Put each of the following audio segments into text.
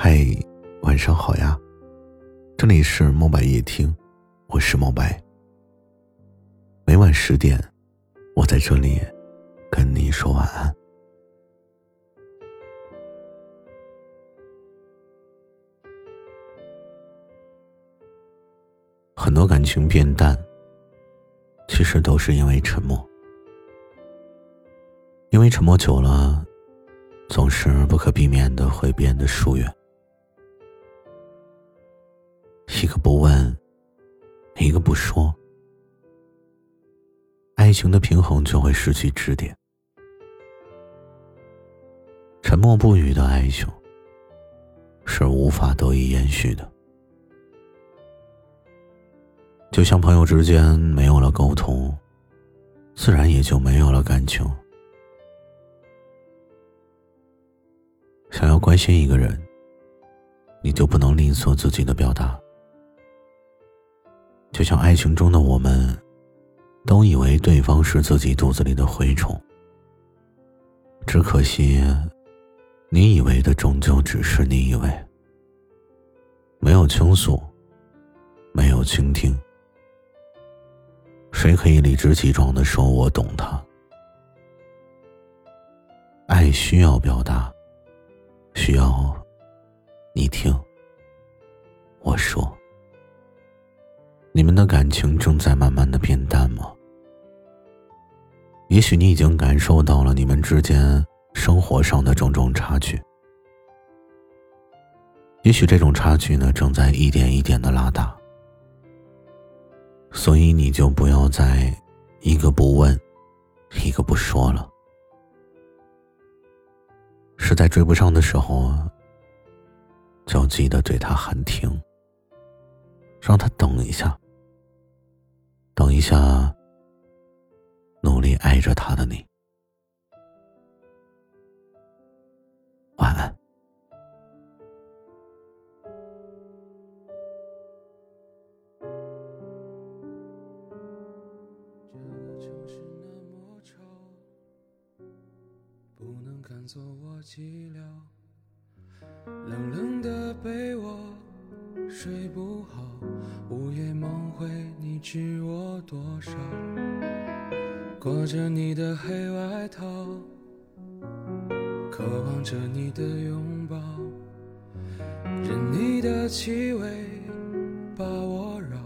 嗨，晚上好呀！这里是墨白夜听，我是墨白。每晚十点，我在这里跟你说晚安。很多感情变淡，其实都是因为沉默。因为沉默久了，总是不可避免的会变得疏远。一个不问，一个不说，爱情的平衡就会失去支点。沉默不语的爱情是无法得以延续的，就像朋友之间没有了沟通，自然也就没有了感情。想要关心一个人，你就不能吝啬自己的表达。就像爱情中的我们，都以为对方是自己肚子里的蛔虫。只可惜，你以为的终究只是你以为。没有倾诉，没有倾听，谁可以理直气壮的说我懂他？爱需要表达，需要你听我说。你们的感情正在慢慢的变淡吗？也许你已经感受到了你们之间生活上的种种差距，也许这种差距呢正在一点一点的拉大，所以你就不要再一个不问，一个不说了。实在追不上的时候，就记得对他喊停，让他等一下。一下，努力爱着他的你，晚安。这个城市那么吵，不能赶走我寂寥，冷冷的被窝。睡不好，午夜梦回，你知我多少？裹着你的黑外套，渴望着你的拥抱，任你的气味把我绕，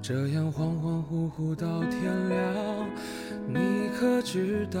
这样恍恍惚惚到天亮，你可知道？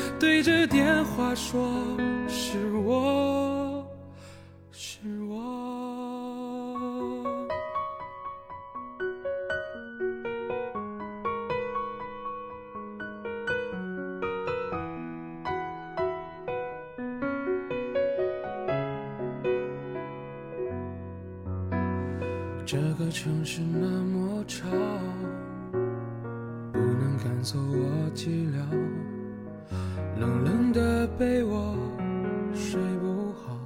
对着电话说。是我，是我。这个城市那么吵，不能赶走我寂寥，冷冷的被窝。睡不好，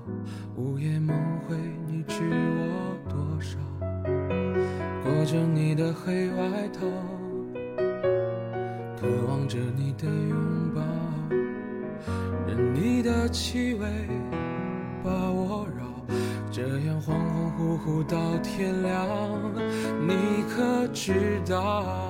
午夜梦回，你知我多少？裹着你的黑外套，渴望着你的拥抱，任你的气味把我绕，这样恍恍惚惚到天亮，你可知道？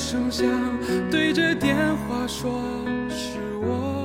声响，对着电话说是我。